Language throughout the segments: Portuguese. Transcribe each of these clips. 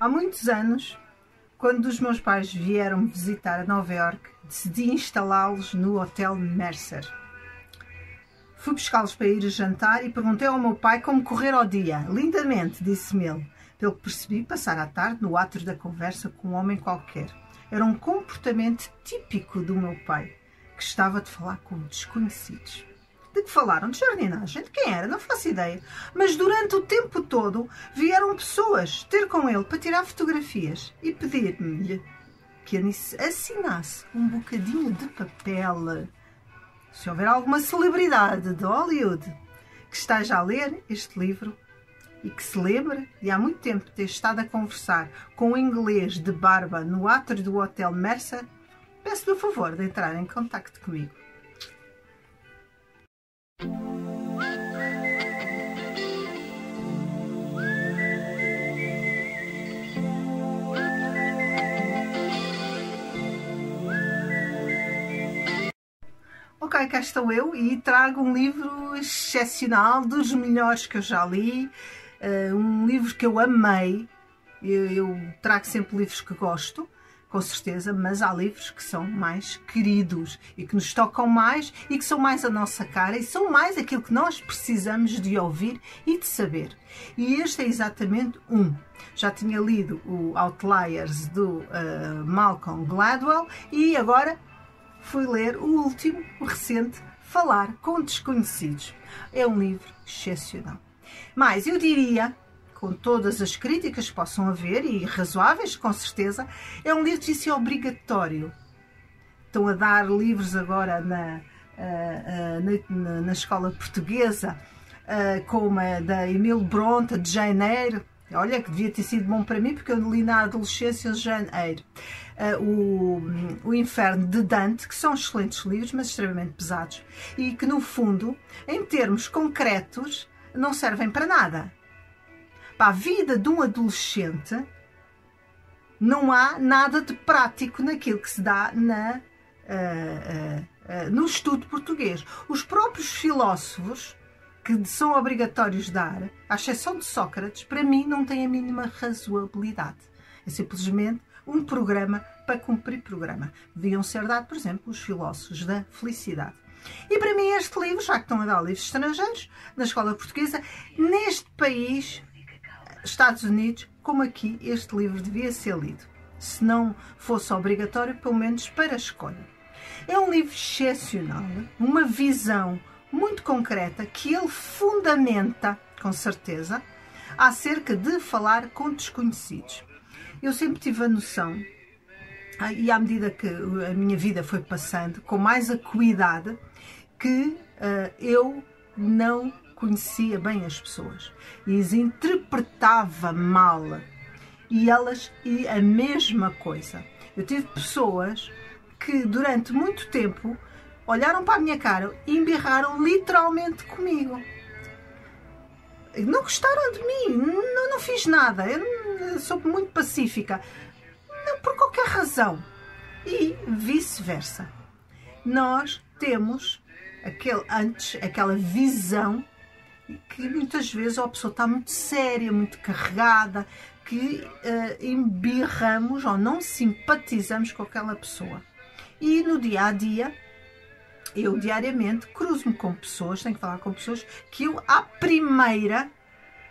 Há muitos anos, quando os meus pais vieram visitar Nova York, decidi instalá-los no Hotel Mercer. Fui buscá-los para ir jantar e perguntei ao meu pai como correr ao dia. Lindamente, disse-me ele. Pelo que percebi, passar a tarde no átrio da conversa com um homem qualquer. Era um comportamento típico do meu pai, que estava de falar com desconhecidos. De que falaram? De jardinagem. De quem era? Não faço ideia. Mas durante o tempo todo vieram pessoas ter com ele para tirar fotografias e pedir-me que assinasse um bocadinho de papel. Se houver alguma celebridade de Hollywood que esteja a ler este livro e que se lembre de há muito tempo ter estado a conversar com um inglês de barba no átrio do Hotel Mercer, peço-lhe o favor de entrar em contato comigo. Ok, cá estou eu e trago um livro excepcional, dos melhores que eu já li, uh, um livro que eu amei. Eu, eu trago sempre livros que gosto com certeza, mas há livros que são mais queridos e que nos tocam mais e que são mais a nossa cara e são mais aquilo que nós precisamos de ouvir e de saber. E este é exatamente um. Já tinha lido o Outliers do uh, Malcolm Gladwell e agora fui ler o último, o recente, Falar com Desconhecidos. É um livro excepcional. Mas eu diria com todas as críticas que possam haver, e razoáveis, com certeza, é um livro de é obrigatório. Estão a dar livros agora na, na, na escola portuguesa, como a da Emile Bronte, de Janeiro. Olha, que devia ter sido bom para mim, porque eu li na adolescência Janeiro. O, o Inferno de Dante, que são excelentes livros, mas extremamente pesados, e que, no fundo, em termos concretos, não servem para nada para a vida de um adolescente, não há nada de prático naquilo que se dá na, uh, uh, uh, no estudo português. Os próprios filósofos que são obrigatórios dar, à exceção de Sócrates, para mim não têm a mínima razoabilidade. É simplesmente um programa para cumprir programa. Deviam ser dados, por exemplo, os filósofos da felicidade. E para mim este livro, já que estão a dar livros estrangeiros, na escola portuguesa, neste país Estados Unidos, como aqui, este livro devia ser lido. Se não fosse obrigatório, pelo menos para a escolha. É um livro excepcional, uma visão muito concreta que ele fundamenta, com certeza, acerca de falar com desconhecidos. Eu sempre tive a noção, ah, e à medida que a minha vida foi passando, com mais acuidade, que uh, eu não conhecia bem as pessoas e as interpretava mal. E elas, e a mesma coisa. Eu tive pessoas que durante muito tempo olharam para a minha cara e embirraram literalmente comigo. Não gostaram de mim, não, não fiz nada, eu sou muito pacífica, não por qualquer razão. E vice-versa. Nós temos aquele antes aquela visão que muitas vezes a pessoa está muito séria, muito carregada, que uh, embirramos ou não simpatizamos com aquela pessoa. E no dia a dia, eu diariamente cruzo-me com pessoas, tenho que falar com pessoas que eu, à primeira,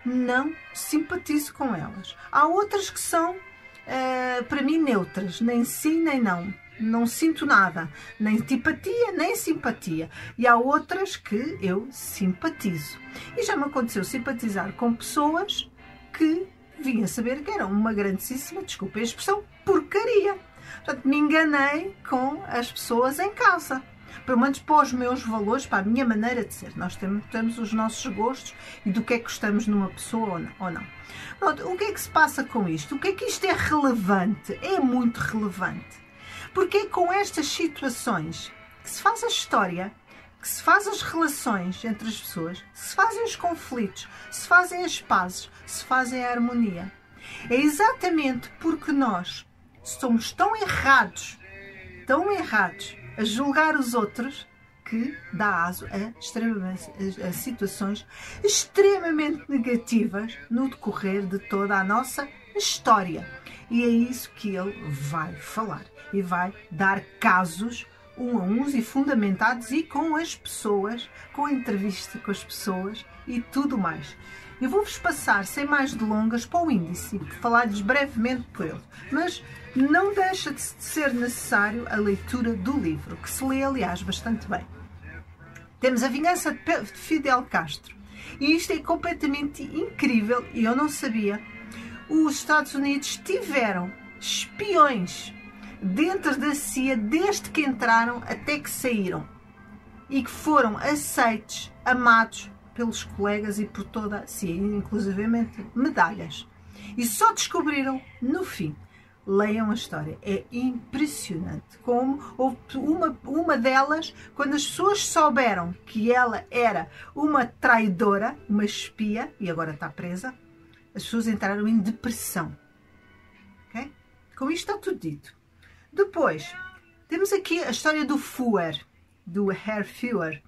não simpatizo com elas. Há outras que são, uh, para mim, neutras, nem sim nem não não sinto nada, nem antipatia, nem simpatia. E há outras que eu simpatizo. E já me aconteceu simpatizar com pessoas que vinha saber que eram uma grandíssima, desculpa a expressão, porcaria. Portanto, me enganei com as pessoas em casa. Pelo menos para os meus valores, para a minha maneira de ser. Nós temos, temos os nossos gostos e do que é que gostamos numa pessoa ou não. Pronto, o que é que se passa com isto? O que é que isto é relevante? É muito relevante porque é com estas situações que se faz a história, que se faz as relações entre as pessoas, se fazem os conflitos, se fazem as pazes, se fazem a harmonia. É exatamente porque nós somos tão errados, tão errados a julgar os outros que dá aso a, a situações extremamente negativas no decorrer de toda a nossa história. E é isso que ele vai falar. E vai dar casos um a uns e fundamentados e com as pessoas, com entrevista com as pessoas e tudo mais. Eu vou-vos passar, sem mais delongas, para o índice falar-lhes brevemente por ele. Mas não deixa de ser necessário a leitura do livro, que se lê, aliás, bastante bem. Temos a vingança de Fidel Castro. E isto é completamente incrível e eu não sabia. Os Estados Unidos tiveram espiões dentro da CIA desde que entraram até que saíram e que foram aceitos, amados pelos colegas e por toda CIA, inclusivamente medalhas. E só descobriram no fim. Leiam a história, é impressionante como uma, uma delas, quando as pessoas souberam que ela era uma traidora, uma espia, e agora está presa, as pessoas entraram em depressão. Okay? Com isto está tudo dito. Depois, temos aqui a história do Fuhrer, do Herr Führer,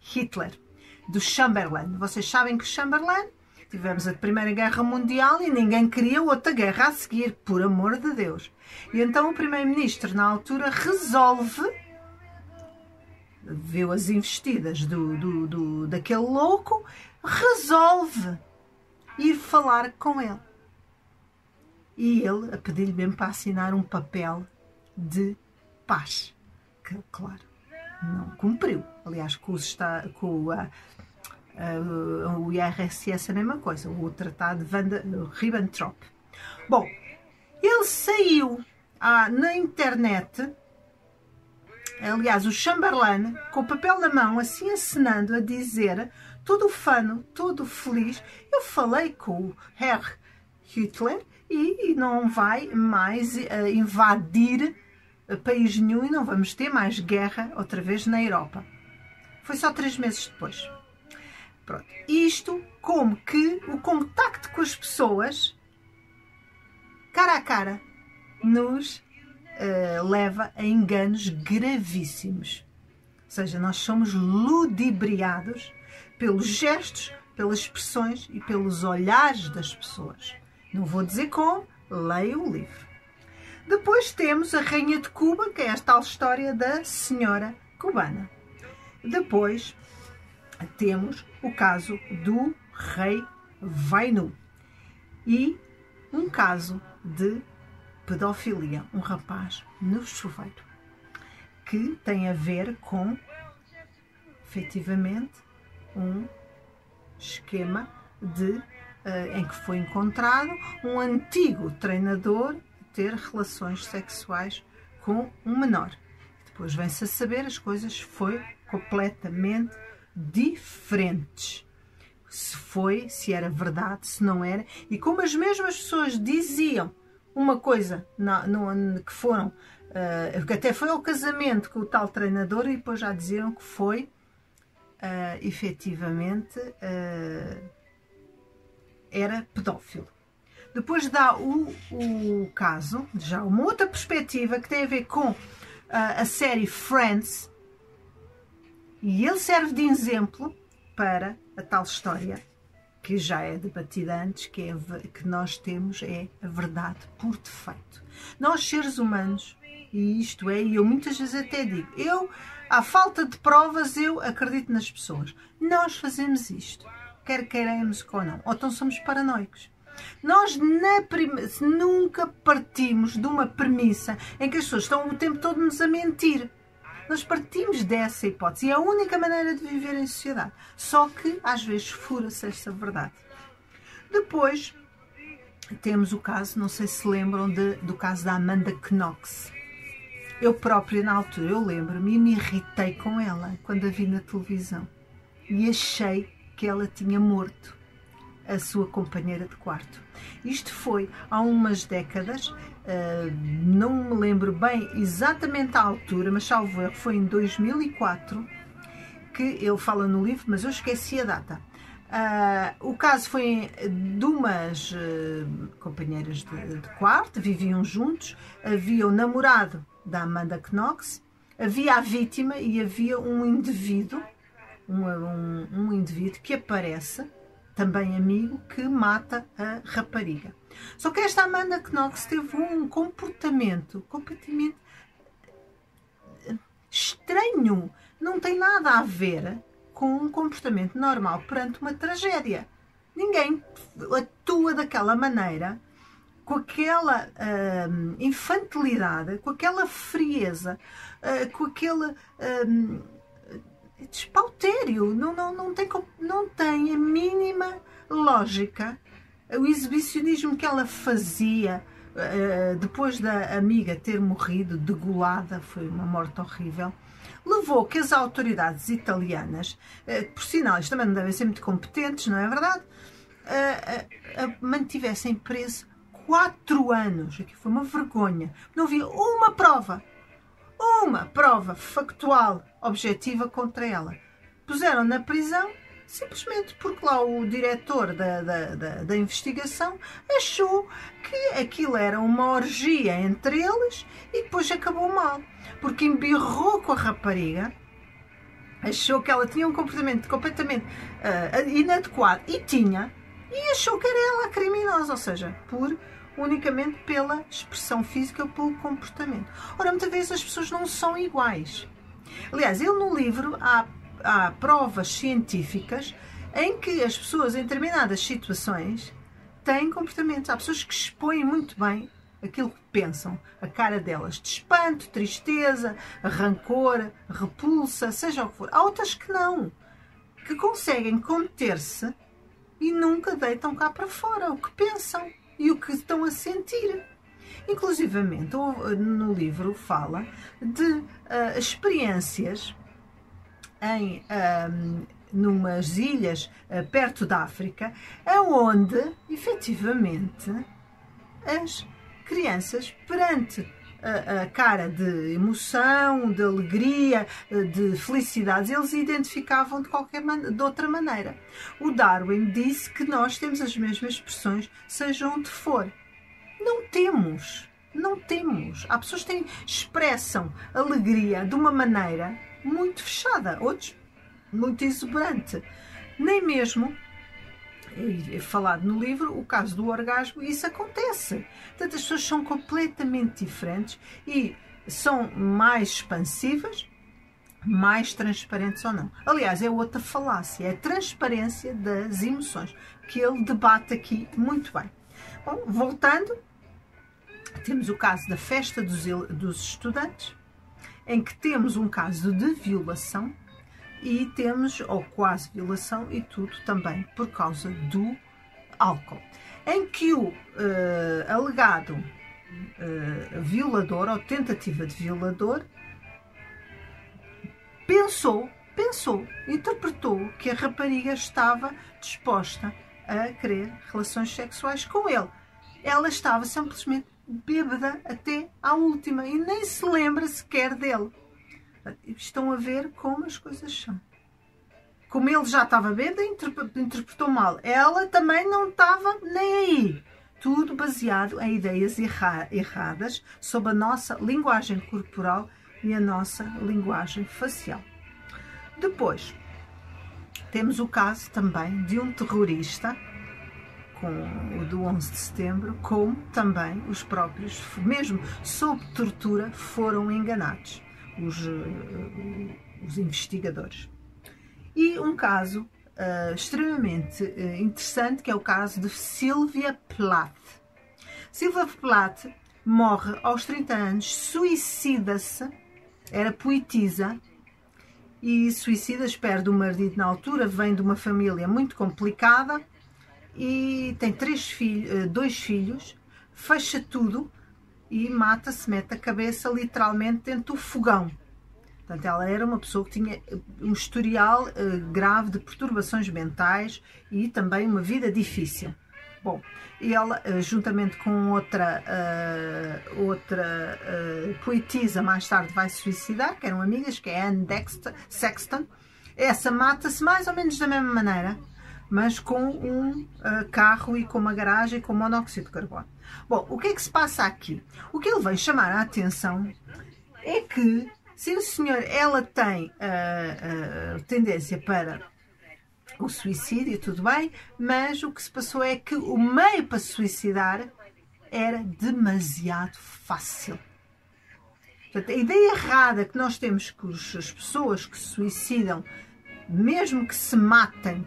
Hitler, do Chamberlain. Vocês sabem que Chamberlain tivemos a Primeira Guerra Mundial e ninguém queria outra guerra a seguir, por amor de Deus. E então o Primeiro-Ministro, na altura, resolve, viu as investidas do, do, do, daquele louco, resolve ir falar com ele. E ele a pedir-lhe mesmo para assinar um papel de paz. Que, claro, não cumpriu. Aliás, com, está, com a, a, o IRSS é a mesma coisa, o Tratado de Ribbentrop. Bom, ele saiu ah, na internet, aliás, o Chamberlain, com o papel na mão, assim acenando, a dizer, todo fano, todo feliz, eu falei com o Herr Hitler e, e não vai mais uh, invadir país nenhum e não vamos ter mais guerra outra vez na Europa. Foi só três meses depois. Pronto. Isto como que o contacto com as pessoas, cara a cara, nos uh, leva a enganos gravíssimos. Ou seja, nós somos ludibriados pelos gestos, pelas expressões e pelos olhares das pessoas. Não vou dizer como, leia o livro. Depois temos a Rainha de Cuba, que é esta tal história da senhora cubana. Depois temos o caso do rei Vainu e um caso de pedofilia, um rapaz no chuveiro, que tem a ver com, efetivamente, um esquema de, uh, em que foi encontrado um antigo treinador ter relações sexuais com um menor. Depois vem-se a saber, as coisas foi completamente diferentes. Se foi, se era verdade, se não era. E como as mesmas pessoas diziam uma coisa no, que foram, uh, que até foi ao casamento com o tal treinador e depois já diziam que foi uh, efetivamente uh, era pedófilo. Depois dá o, o caso, já uma outra perspectiva que tem a ver com uh, a série Friends, e ele serve de exemplo para a tal história que já é debatida antes, que, é, que nós temos é a verdade por defeito. Nós, seres humanos, e isto é, e eu muitas vezes até digo, eu, à falta de provas, eu acredito nas pessoas. Nós fazemos isto, quer queiramos ou não, ou então somos paranoicos. Nós nunca partimos de uma premissa em que as pessoas estão o tempo todo nos a mentir. Nós partimos dessa hipótese e é a única maneira de viver em sociedade. Só que às vezes fura-se esta verdade. Depois temos o caso, não sei se lembram de, do caso da Amanda Knox. Eu própria, na altura, eu lembro-me e me irritei com ela quando a vi na televisão. E achei que ela tinha morto a sua companheira de quarto. Isto foi há umas décadas, uh, não me lembro bem exatamente a altura, mas salvo erro, foi em 2004 que ele fala no livro, mas eu esqueci a data. Uh, o caso foi de umas uh, companheiras de, de, quarto, viviam juntos, havia o namorado da Amanda Knox, havia a vítima e havia um indivíduo, um, um, um indivíduo que aparece também amigo, que mata a rapariga. Só que esta Amanda Knox teve um comportamento completamente estranho. Não tem nada a ver com um comportamento normal perante uma tragédia. Ninguém atua daquela maneira, com aquela hum, infantilidade, com aquela frieza, uh, com aquele hum, despautério. Não, não, não, tem, não tem a mínima lógica. O exibicionismo que ela fazia uh, depois da amiga ter morrido degolada, foi uma morte horrível levou que as autoridades italianas, eh, por sinal, isto também não devem ser muito competentes, não é verdade? mantivessem preso quatro anos. Aqui foi uma vergonha. Não havia uma prova, uma prova factual, objetiva contra ela. Puseram na prisão simplesmente porque lá o diretor da, da, da, da, investigação achou que aquilo era uma orgia entre eles e depois acabou mal, porque embirrou com a rapariga, achou que ela tinha um comportamento completamente uh, inadequado e tinha, e achou que era ela a criminosa, ou seja, por unicamente pela expressão física ou pelo comportamento. Ora, muitas vezes as pessoas não são iguais. Aliás, ele no livro há há provas científicas em que as pessoas em determinadas situações têm comportamentos. Há pessoas que expõem muito bem aquilo que pensam, a cara delas, de espanto, tristeza, rancor, repulsa, seja o que for. Há outras que não, que conseguem conter-se e nunca deitam cá para fora o que pensam e o que estão a sentir. Inclusivamente, no livro fala de uh, experiências em um, numas ilhas uh, perto da África, aonde efetivamente as crianças perante a, cara de emoção, de alegria, de felicidades, eles identificavam de qualquer de outra maneira. O Darwin disse que nós temos as mesmas expressões, seja onde for. Não temos, não temos. Há pessoas que têm, expressam alegria de uma maneira muito fechada, outros muito exuberante. Nem mesmo, falado no livro, o caso do orgasmo, isso acontece. Portanto, as pessoas são completamente diferentes e são mais expansivas, mais transparentes ou não. Aliás, é outra falácia, é a transparência das emoções, que ele debate aqui muito bem. Bom, voltando, temos o caso da festa dos, dos estudantes, em que temos um caso de violação e temos, ou quase violação, e tudo também por causa do álcool. Em que o uh, alegado uh, violador, ou tentativa de violador, pensou, pensou, interpretou que a rapariga estava disposta a querer relações sexuais com ele. Ela estava simplesmente bêbada até à última e nem se lembra sequer dele. Estão a ver como as coisas são. Como ele já estava bêbado, interpretou mal. Ela também não estava nem aí. Tudo baseado em ideias erra erradas sobre a nossa linguagem corporal e a nossa linguagem facial. Depois, temos o caso também de um terrorista com o do 11 de setembro, como também os próprios, mesmo sob tortura, foram enganados os, eh, os investigadores. E um caso uh, extremamente interessante, que é o caso de Sylvia Plath. Sylvia Plath morre aos 30 anos, suicida-se, era poetisa, e suicida, perde o marido na altura, vem de uma família muito complicada, e tem três filhos, eh, dois filhos, fecha tudo e mata-se, mete a cabeça literalmente dentro do fogão. Portanto, ela era uma pessoa que tinha eh, um historial uh, grave de perturbações mentais e também uma vida difícil. Bom, ela, uh, juntamente com outra, uh, outra poetisa, mais tarde vai se suicidar, que eram amigas, que é Anne Dexter, Sexton. Essa mata-se mais ou menos da mesma maneira mas com um uh, carro e com uma garagem com monóxido de carbono. Bom, o que é que se passa aqui? O que ele vem chamar a atenção é que se o senhor, ela tem uh, uh, tendência para o suicídio, tudo bem, mas o que se passou é que o meio para se suicidar era demasiado fácil. Portanto, a ideia errada que nós temos que as pessoas que se suicidam, mesmo que se matem,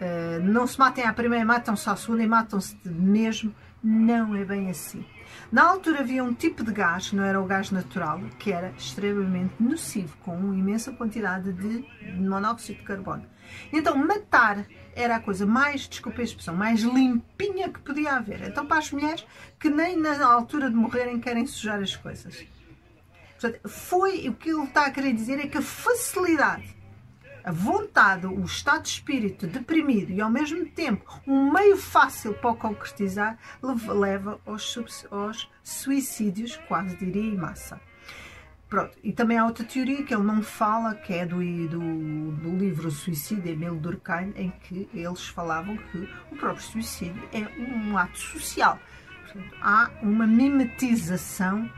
uh, não se matem à primeira, matam-se à segunda e matam-se mesmo, não é bem assim. Na altura havia um tipo de gás, não era o gás natural, que era extremamente nocivo, com uma imensa quantidade de monóxido de carbono. Então, matar era a coisa mais, desculpe a expressão, mais limpinha que podia haver. Então, para as mulheres que nem na altura de morrerem querem sujar as coisas. Portanto, foi o que ele está a querer dizer é que a facilidade a vontade, o estado de espírito deprimido e ao mesmo tempo um meio fácil para o concretizar leva aos, aos suicídios, quase diria, em massa. Pronto. E também há outra teoria que ele não fala, que é do, do, do livro Suicídio, Emile Durkheim, em que eles falavam que o próprio suicídio é um ato social. Portanto, há uma mimetização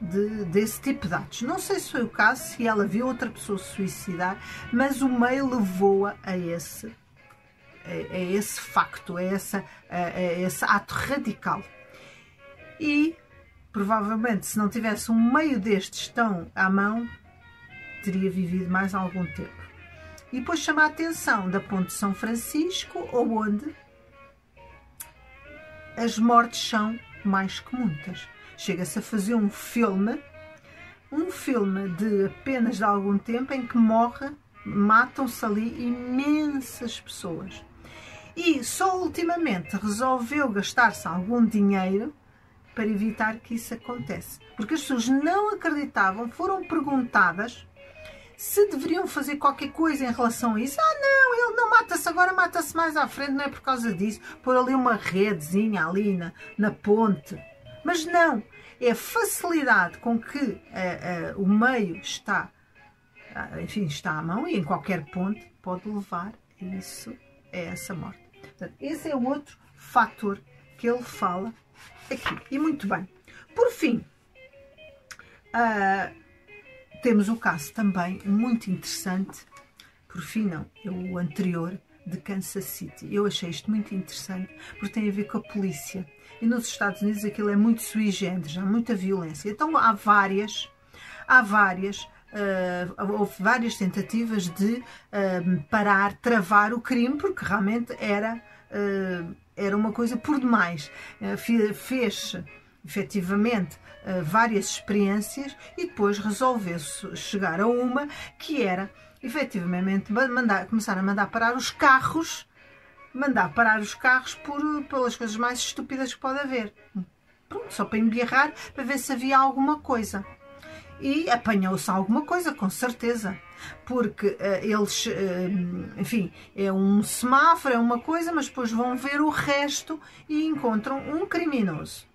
de, desse tipo de atos. Não sei se foi o caso, se ela viu outra pessoa suicidar, mas o meio levou-a a esse, a, a, esse facto, a, essa, a, a esse ato radical. E provavelmente, se não tivesse um meio destes tão à mão, teria vivido mais algum tempo. E depois chama a atenção da Ponte de São Francisco, onde as mortes são mais que muitas chega-se a fazer um filme, um filme de apenas de algum tempo em que morre, matam-se ali imensas pessoas. E só ultimamente resolveu gastar-se algum dinheiro para evitar que isso acontece. Porque as pessoas não acreditavam, foram perguntadas se deveriam fazer qualquer coisa em relação a isso. Ah, não, ele não mata-se agora, mata-se mais à frente, não é por causa disso. Pôr ali uma redezinha ali na, na ponte. Mas não, é a facilidade com que uh, uh, o meio está, uh, enfim, está à mão e em qualquer ponto pode levar a isso, a essa morte. Portanto, esse é o outro fator que ele fala aqui. E muito bem. Por fim, temos o caso também muito interessante, por fim não, é o anterior, de Kansas City. Eu achei isto muito interessante porque tem a ver com a polícia. E nos Estados Unidos aquilo é muito sui generis, há muita violência. Então há várias, há várias, uh, houve várias tentativas de uh, parar, travar o crime, porque realmente era, uh, era uma coisa por demais. fez efetivamente várias experiências e depois resolveu chegar a uma que era efetivamente mandar, começar a mandar parar os carros, mandar parar os carros por, pelas coisas mais estúpidas que pode haver. Pronto, só para embirrar, para ver se havia alguma coisa. E apanhou-se alguma coisa, com certeza. Porque uh, eles, uh, enfim, é um semáforo, é uma coisa, mas depois vão ver o resto e encontram um criminoso.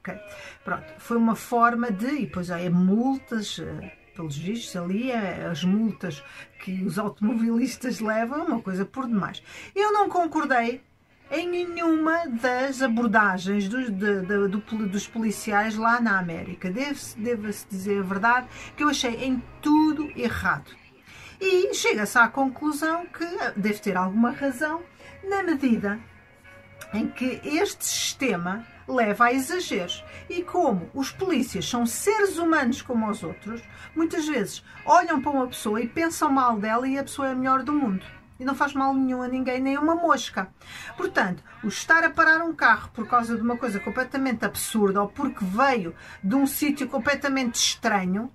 Okay. Pronto, foi uma forma de, e depois há multas, uh, pelos vistos, ali é as multas que os automobilistas levam, é uma coisa por demais. Eu não concordei em nenhuma das abordagens dos, de, de, do, dos policiais lá na América. Deve-se deve dizer a verdade que eu achei em tudo errado. E chega-se à conclusão que deve ter alguma razão na medida em que este sistema leva a exageros. E como os polícias são seres humanos como os outros, muitas vezes olham para uma pessoa e pensam mal dela e a pessoa é a melhor do mundo. E não faz mal nenhum a ninguém, nem uma mosca. Portanto, o estar a parar um carro por causa de uma coisa completamente absurda ou porque veio de um sítio completamente estranho,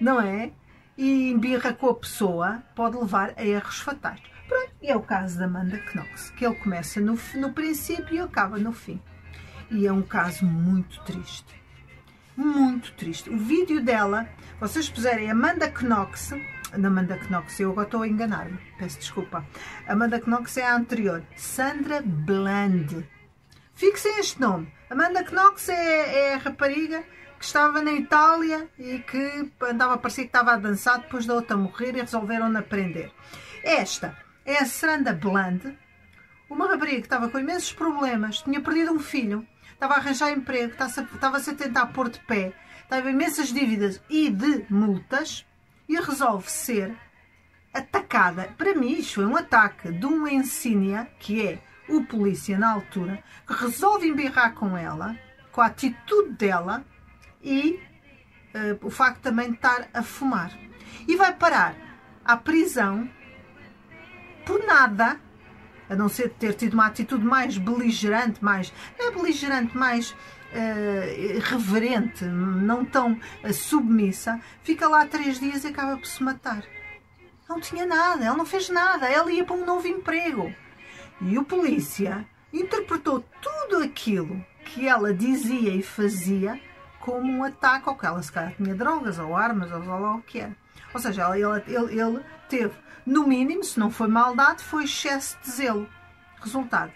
não é? E embirra com a pessoa, pode levar a erros fatais. Pronto, e é o caso da Amanda Knox, que ele começa no, no princípio e acaba no fim. E é um caso muito triste. Muito triste. O vídeo dela, vocês puserem Amanda Knox, Amanda Knox, eu agora estou a enganar-me, peço desculpa. Amanda Knox é a anterior. Sandra Bland. Fixem este nome. Amanda Knox é, é a rapariga que estava na Itália e que andava a parecer que estava a dançar depois da outra morrer e resolveram-na prender. Esta é a Sandra Bland, uma rapariga que estava com imensos problemas, tinha perdido um filho estava a arranjar emprego, estava-se a tentar pôr de pé, estava imensas dívidas e de multas, e resolve ser atacada. Para mim, isto foi um ataque de um ensínia, que é o polícia na altura, que resolve embirrar com ela, com a atitude dela e uh, o facto também de estar a fumar. E vai parar à prisão por nada, a não ser ter tido uma atitude mais beligerante, mais. não é beligerante, mais uh, reverente, não tão uh, submissa, fica lá três dias e acaba por se matar. Não tinha nada, ela não fez nada, ela ia para um novo emprego. E o polícia interpretou tudo aquilo que ela dizia e fazia como um ataque, ou que ela se calhar tinha drogas, ou armas, ou lá o que era. Ou seja, ele, ele, ele teve, no mínimo, se não foi maldade, foi excesso de zelo. Resultado,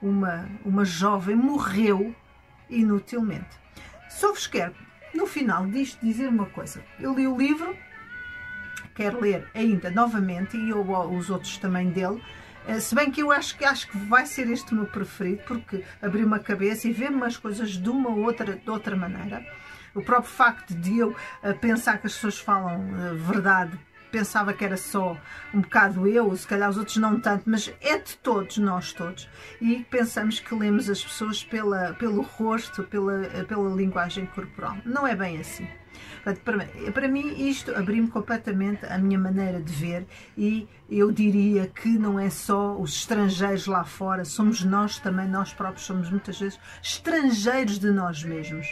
uma, uma jovem morreu inutilmente. Só vos quero, no final disto, dizer uma coisa. Eu li o livro, quero ler ainda novamente, e eu, os outros também dele, eh, se bem que eu acho que acho que vai ser este o meu preferido, porque abriu uma cabeça e vê-me as coisas de uma ou outra, de outra maneira. O próprio facto de eu eh, pensar que as pessoas falam eh, verdade, pensava que era só um bocado eu, se calhar os outros não tanto, mas é de todos, nós todos. E pensamos que lemos as pessoas pela, pelo rosto, pela, pela linguagem corporal. Não é bem assim. Para, para mim, isto abriu-me completamente a minha maneira de ver e eu diria que não é só os estrangeiros lá fora, somos nós também, nós próprios somos muitas vezes estrangeiros de nós mesmos.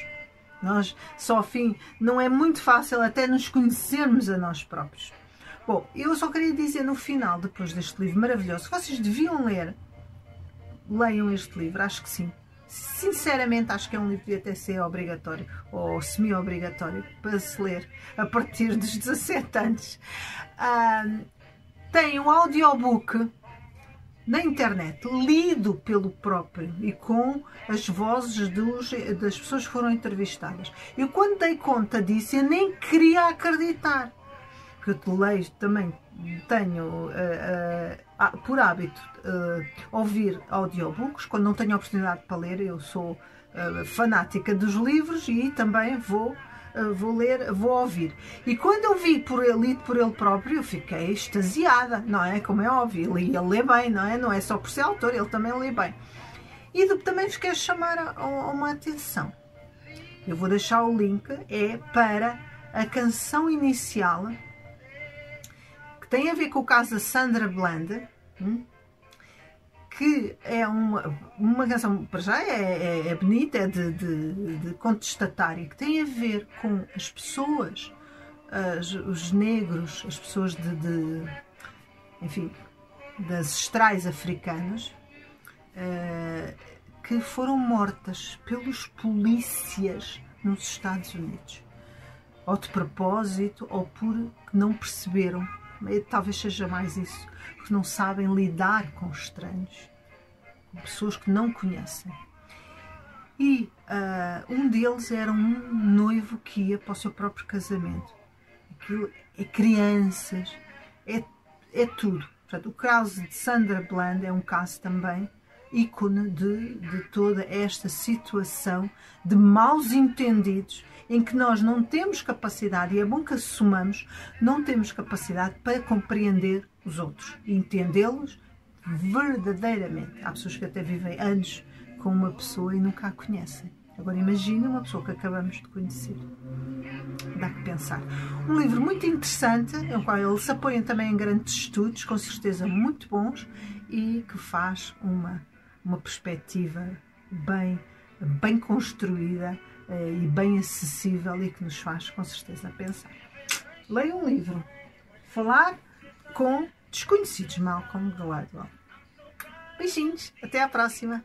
Nós, só fim, não é muito fácil até nos conhecermos a nós próprios. Bom, eu só queria dizer no final, depois deste livro maravilhoso, vocês deviam ler. Leiam este livro, acho que sim. Sinceramente, acho que é um livro que até ser obrigatório ou semi-obrigatório para se ler a partir dos 17 anos. tem um audiobook na internet, lido pelo próprio e com as vozes dos, das pessoas que foram entrevistadas. Eu, quando dei conta disso, eu nem queria acreditar. Porque eu leio também, tenho uh, uh, por hábito uh, ouvir audiobooks, quando não tenho oportunidade para ler, eu sou fanática dos livros e também vou vou ler, vou ouvir. E quando eu vi por ele, lido por ele próprio, eu fiquei extasiada, não é? Como é óbvio, ele, ele lê bem, não é? Não é só por ser autor, ele também lê bem. E também vos quero chamar a, a uma atenção. Eu vou deixar o link, é para a canção inicial tem a ver com o caso da Sandra Bland, hum, que é uma, uma canção, para já é, é, é bonita, é de, de, de contestatária, que tem a ver com as pessoas, as, os negros, as pessoas de, de enfim, de ancestrais africanos, uh, que foram mortas pelos polícias nos Estados Unidos. Ou de propósito, ou porque não perceberam talvez seja mais isso, porque não sabem lidar com estranhos, pessoas que não conhecem. E uh, um deles era um noivo que ia para o seu próprio casamento. Aquilo é crianças, é, é tudo. Portanto, o caso de Sandra Bland é um caso também ícone de, de toda esta situação de maus entendidos em que nós não temos capacidade, e é bom que assumamos, não temos capacidade para compreender os outros entendê-los verdadeiramente. Há pessoas que até vivem anos com uma pessoa e nunca a conhecem. Agora imagine uma pessoa que acabamos de conhecer. Dá que pensar. Um livro muito interessante, em qual ele se apoia também em grandes estudos, com certeza muito bons, e que faz uma, uma perspectiva bem, bem construída eh, e bem acessível e que nos faz com certeza pensar. Leia um livro. Falar com desconhecidos, Malcolm Gladwell. Beijinhos, até à próxima!